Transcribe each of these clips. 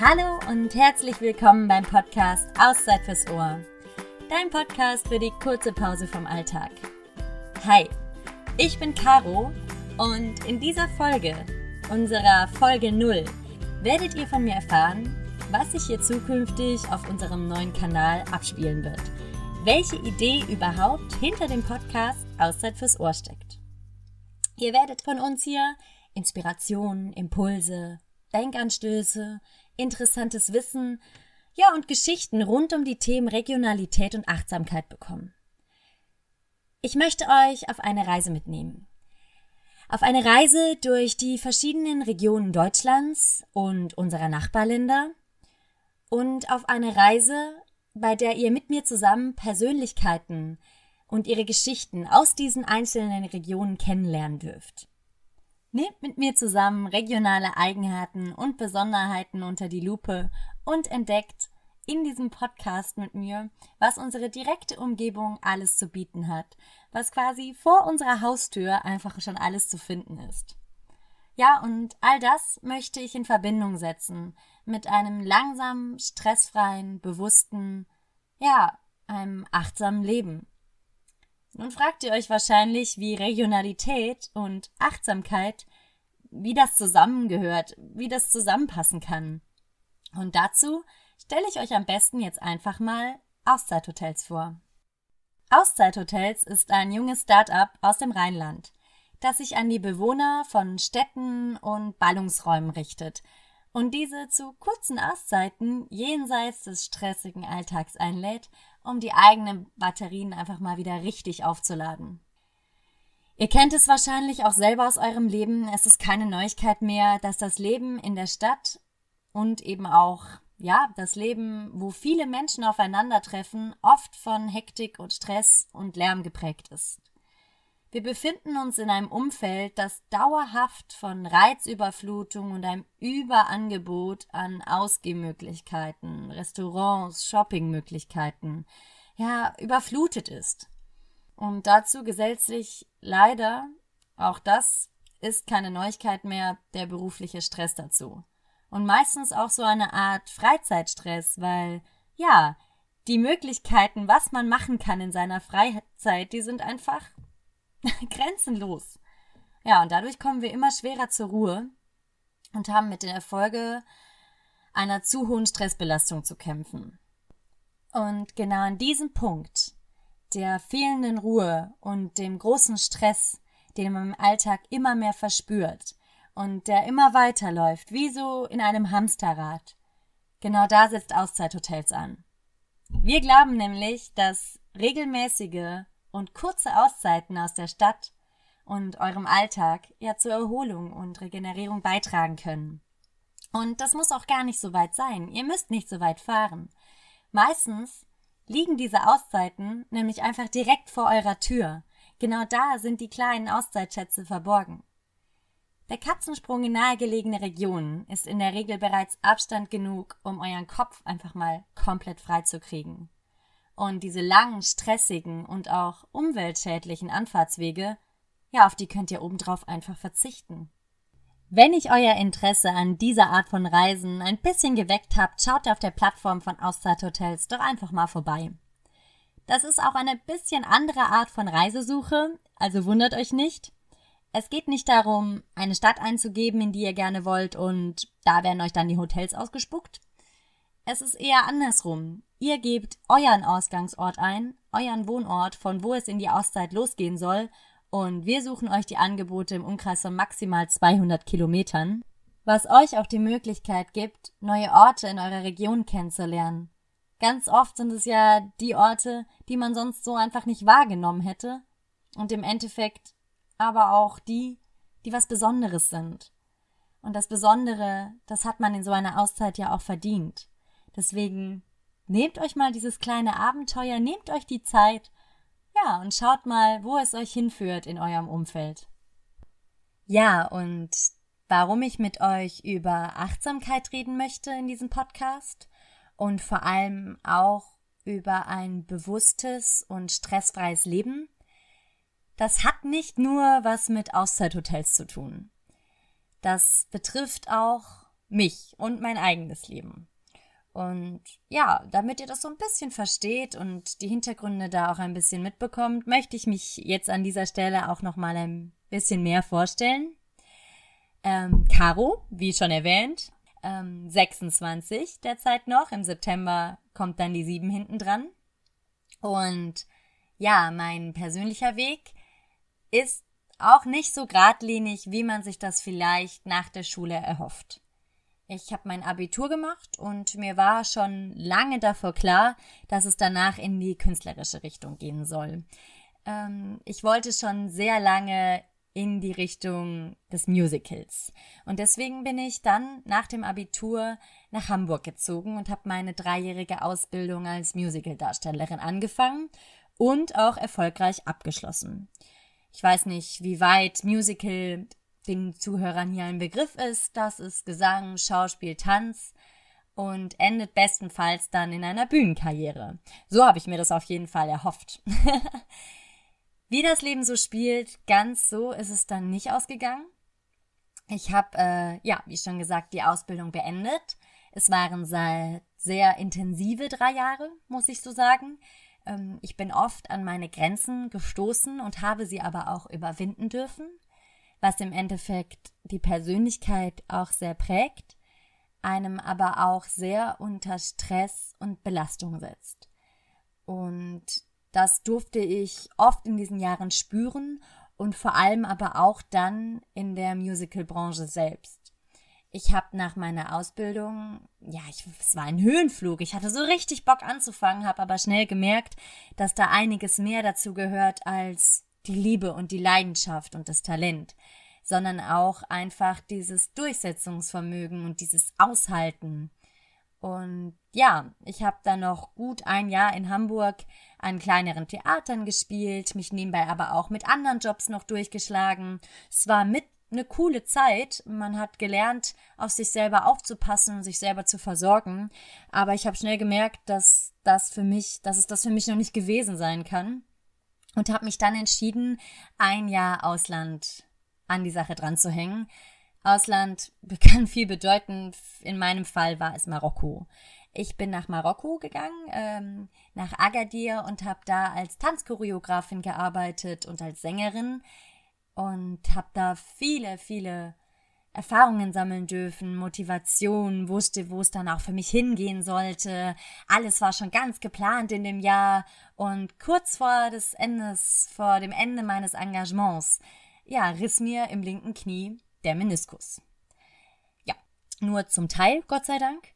Hallo und herzlich willkommen beim Podcast Auszeit fürs Ohr. Dein Podcast für die kurze Pause vom Alltag. Hi, ich bin Caro und in dieser Folge, unserer Folge 0, werdet ihr von mir erfahren, was sich hier zukünftig auf unserem neuen Kanal abspielen wird. Welche Idee überhaupt hinter dem Podcast Auszeit fürs Ohr steckt. Ihr werdet von uns hier Inspirationen, Impulse, Denkanstöße, interessantes Wissen, ja und Geschichten rund um die Themen Regionalität und Achtsamkeit bekommen. Ich möchte euch auf eine Reise mitnehmen. Auf eine Reise durch die verschiedenen Regionen Deutschlands und unserer Nachbarländer und auf eine Reise, bei der ihr mit mir zusammen Persönlichkeiten und ihre Geschichten aus diesen einzelnen Regionen kennenlernen dürft. Nehmt mit mir zusammen regionale Eigenheiten und Besonderheiten unter die Lupe und entdeckt in diesem Podcast mit mir, was unsere direkte Umgebung alles zu bieten hat, was quasi vor unserer Haustür einfach schon alles zu finden ist. Ja, und all das möchte ich in Verbindung setzen mit einem langsamen, stressfreien, bewussten, ja, einem achtsamen Leben. Nun fragt ihr euch wahrscheinlich, wie Regionalität und Achtsamkeit, wie das zusammengehört, wie das zusammenpassen kann. Und dazu stelle ich euch am besten jetzt einfach mal Auszeithotels vor. Auszeithotels ist ein junges Start-up aus dem Rheinland, das sich an die Bewohner von Städten und Ballungsräumen richtet und diese zu kurzen Auszeiten jenseits des stressigen Alltags einlädt um die eigenen Batterien einfach mal wieder richtig aufzuladen. Ihr kennt es wahrscheinlich auch selber aus eurem Leben. Es ist keine Neuigkeit mehr, dass das Leben in der Stadt und eben auch, ja, das Leben, wo viele Menschen aufeinandertreffen, oft von Hektik und Stress und Lärm geprägt ist. Wir befinden uns in einem Umfeld, das dauerhaft von Reizüberflutung und einem Überangebot an Ausgehmöglichkeiten, Restaurants, Shoppingmöglichkeiten, ja, überflutet ist. Und dazu gesellt sich leider, auch das ist keine Neuigkeit mehr, der berufliche Stress dazu. Und meistens auch so eine Art Freizeitstress, weil, ja, die Möglichkeiten, was man machen kann in seiner Freizeit, die sind einfach grenzenlos. Ja, und dadurch kommen wir immer schwerer zur Ruhe und haben mit den Erfolge einer zu hohen Stressbelastung zu kämpfen. Und genau an diesem Punkt der fehlenden Ruhe und dem großen Stress, den man im Alltag immer mehr verspürt und der immer weiterläuft, wie so in einem Hamsterrad. Genau da setzt Auszeithotels an. Wir glauben nämlich, dass regelmäßige und kurze Auszeiten aus der Stadt und eurem Alltag ja zur Erholung und Regenerierung beitragen können. Und das muss auch gar nicht so weit sein. Ihr müsst nicht so weit fahren. Meistens liegen diese Auszeiten nämlich einfach direkt vor eurer Tür. Genau da sind die kleinen Auszeitschätze verborgen. Der Katzensprung in nahegelegene Regionen ist in der Regel bereits Abstand genug, um euren Kopf einfach mal komplett frei zu kriegen. Und diese langen, stressigen und auch umweltschädlichen Anfahrtswege, ja, auf die könnt ihr obendrauf einfach verzichten. Wenn ich euer Interesse an dieser Art von Reisen ein bisschen geweckt habt, schaut auf der Plattform von Auszeithotels doch einfach mal vorbei. Das ist auch eine bisschen andere Art von Reisesuche, also wundert euch nicht. Es geht nicht darum, eine Stadt einzugeben, in die ihr gerne wollt und da werden euch dann die Hotels ausgespuckt. Es ist eher andersrum. Ihr gebt euren Ausgangsort ein, euren Wohnort, von wo es in die Auszeit losgehen soll, und wir suchen euch die Angebote im Umkreis von maximal 200 Kilometern, was euch auch die Möglichkeit gibt, neue Orte in eurer Region kennenzulernen. Ganz oft sind es ja die Orte, die man sonst so einfach nicht wahrgenommen hätte, und im Endeffekt aber auch die, die was Besonderes sind. Und das Besondere, das hat man in so einer Auszeit ja auch verdient. Deswegen Nehmt euch mal dieses kleine Abenteuer, nehmt euch die Zeit, ja, und schaut mal, wo es euch hinführt in eurem Umfeld. Ja, und warum ich mit euch über Achtsamkeit reden möchte in diesem Podcast und vor allem auch über ein bewusstes und stressfreies Leben, das hat nicht nur was mit Auszeithotels zu tun. Das betrifft auch mich und mein eigenes Leben. Und ja, damit ihr das so ein bisschen versteht und die Hintergründe da auch ein bisschen mitbekommt, möchte ich mich jetzt an dieser Stelle auch noch mal ein bisschen mehr vorstellen. Ähm, Caro, wie schon erwähnt, ähm, 26 derzeit noch. Im September kommt dann die 7 hinten dran. Und ja, mein persönlicher Weg ist auch nicht so geradlinig, wie man sich das vielleicht nach der Schule erhofft. Ich habe mein Abitur gemacht und mir war schon lange davor klar, dass es danach in die künstlerische Richtung gehen soll. Ähm, ich wollte schon sehr lange in die Richtung des Musicals. Und deswegen bin ich dann nach dem Abitur nach Hamburg gezogen und habe meine dreijährige Ausbildung als Musicaldarstellerin angefangen und auch erfolgreich abgeschlossen. Ich weiß nicht, wie weit Musical den Zuhörern hier ein Begriff ist. Das ist Gesang, Schauspiel, Tanz und endet bestenfalls dann in einer Bühnenkarriere. So habe ich mir das auf jeden Fall erhofft. wie das Leben so spielt, ganz so ist es dann nicht ausgegangen. Ich habe, äh, ja, wie schon gesagt, die Ausbildung beendet. Es waren sehr, intensive drei Jahre, muss ich so sagen. Ähm, ich bin oft an meine Grenzen gestoßen und habe sie aber auch überwinden dürfen, was im Endeffekt die Persönlichkeit auch sehr prägt, einem aber auch sehr unter Stress und Belastung setzt. Und das durfte ich oft in diesen Jahren spüren und vor allem aber auch dann in der Musicalbranche selbst ich habe nach meiner Ausbildung, ja, ich, es war ein Höhenflug. Ich hatte so richtig Bock anzufangen, habe aber schnell gemerkt, dass da einiges mehr dazu gehört als die Liebe und die Leidenschaft und das Talent, sondern auch einfach dieses Durchsetzungsvermögen und dieses Aushalten. Und ja, ich habe dann noch gut ein Jahr in Hamburg an kleineren Theatern gespielt, mich nebenbei aber auch mit anderen Jobs noch durchgeschlagen. Es war mit eine coole Zeit. Man hat gelernt, auf sich selber aufzupassen und sich selber zu versorgen. Aber ich habe schnell gemerkt, dass das für mich, dass es das für mich noch nicht gewesen sein kann. Und habe mich dann entschieden, ein Jahr Ausland an die Sache dran zu hängen. Ausland kann viel bedeuten. In meinem Fall war es Marokko. Ich bin nach Marokko gegangen, ähm, nach Agadir und habe da als Tanzchoreografin gearbeitet und als Sängerin und habe da viele, viele Erfahrungen sammeln dürfen, Motivation, wusste, wo es dann auch für mich hingehen sollte. Alles war schon ganz geplant in dem Jahr und kurz vor des Endes, vor dem Ende meines Engagements, ja, riss mir im linken Knie der Meniskus. Ja, nur zum Teil, Gott sei Dank.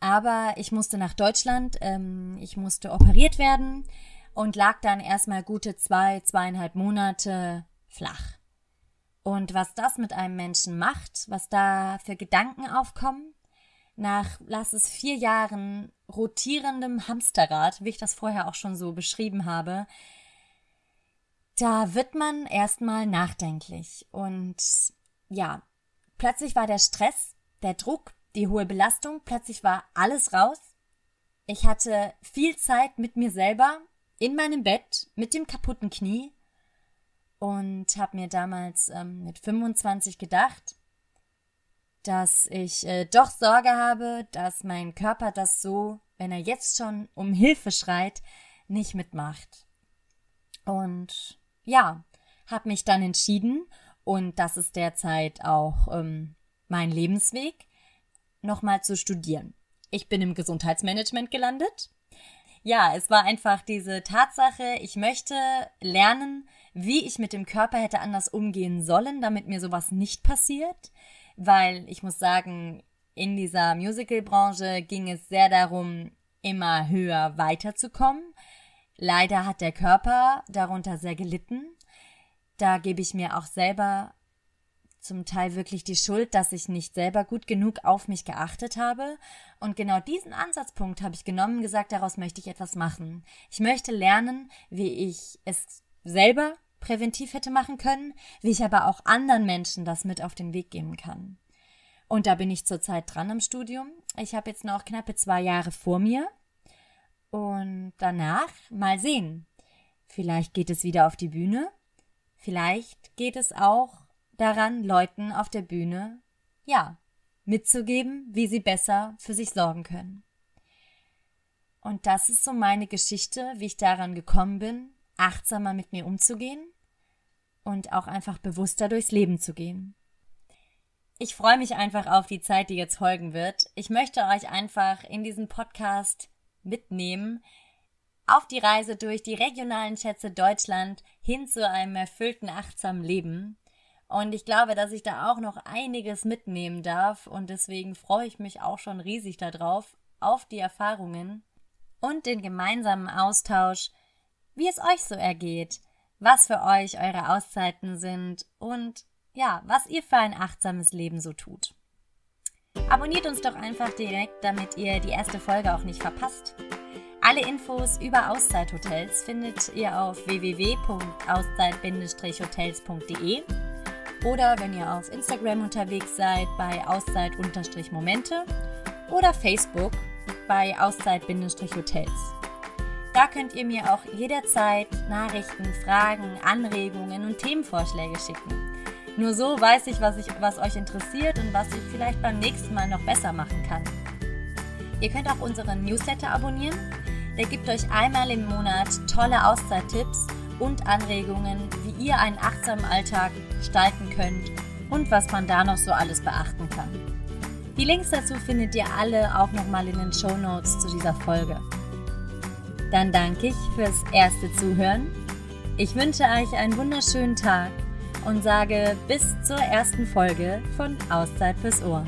Aber ich musste nach Deutschland, ähm, ich musste operiert werden und lag dann erstmal gute zwei, zweieinhalb Monate flach. Und was das mit einem Menschen macht, was da für Gedanken aufkommen, nach, lass es vier Jahren rotierendem Hamsterrad, wie ich das vorher auch schon so beschrieben habe, da wird man erstmal nachdenklich. Und ja, plötzlich war der Stress, der Druck, die hohe Belastung, plötzlich war alles raus. Ich hatte viel Zeit mit mir selber, in meinem Bett, mit dem kaputten Knie und habe mir damals ähm, mit 25 gedacht, dass ich äh, doch Sorge habe, dass mein Körper das so, wenn er jetzt schon um Hilfe schreit, nicht mitmacht. Und ja, habe mich dann entschieden, und das ist derzeit auch ähm, mein Lebensweg, nochmal zu studieren. Ich bin im Gesundheitsmanagement gelandet. Ja, es war einfach diese Tatsache, ich möchte lernen, wie ich mit dem Körper hätte anders umgehen sollen, damit mir sowas nicht passiert. Weil ich muss sagen, in dieser Musical-Branche ging es sehr darum, immer höher weiterzukommen. Leider hat der Körper darunter sehr gelitten. Da gebe ich mir auch selber zum Teil wirklich die Schuld, dass ich nicht selber gut genug auf mich geachtet habe. Und genau diesen Ansatzpunkt habe ich genommen und gesagt, daraus möchte ich etwas machen. Ich möchte lernen, wie ich es selber präventiv hätte machen können, wie ich aber auch anderen Menschen das mit auf den Weg geben kann. Und da bin ich zurzeit dran im Studium. Ich habe jetzt noch knappe zwei Jahre vor mir. Und danach mal sehen. Vielleicht geht es wieder auf die Bühne. Vielleicht geht es auch daran, Leuten auf der Bühne, ja, mitzugeben, wie sie besser für sich sorgen können. Und das ist so meine Geschichte, wie ich daran gekommen bin, achtsamer mit mir umzugehen und auch einfach bewusster durchs Leben zu gehen. Ich freue mich einfach auf die Zeit, die jetzt folgen wird. Ich möchte euch einfach in diesem Podcast mitnehmen auf die Reise durch die regionalen Schätze Deutschland hin zu einem erfüllten, achtsamen Leben. Und ich glaube, dass ich da auch noch einiges mitnehmen darf und deswegen freue ich mich auch schon riesig darauf, auf die Erfahrungen und den gemeinsamen Austausch, wie es euch so ergeht, was für euch eure Auszeiten sind und ja, was ihr für ein achtsames Leben so tut. Abonniert uns doch einfach direkt, damit ihr die erste Folge auch nicht verpasst. Alle Infos über Auszeithotels findet ihr auf www.auszeit-hotels.de oder wenn ihr auf Instagram unterwegs seid bei Auszeit-Momente oder Facebook bei Auszeit-Hotels. Da könnt ihr mir auch jederzeit Nachrichten, Fragen, Anregungen und Themenvorschläge schicken. Nur so weiß ich, was, ich, was euch interessiert und was ich vielleicht beim nächsten Mal noch besser machen kann. Ihr könnt auch unseren Newsletter abonnieren. Der gibt euch einmal im Monat tolle Auszeittipps und Anregungen, wie ihr einen achtsamen Alltag gestalten könnt und was man da noch so alles beachten kann. Die Links dazu findet ihr alle auch nochmal in den Show Notes zu dieser Folge. Dann danke ich fürs erste Zuhören. Ich wünsche euch einen wunderschönen Tag und sage bis zur ersten Folge von Auszeit fürs Ohr.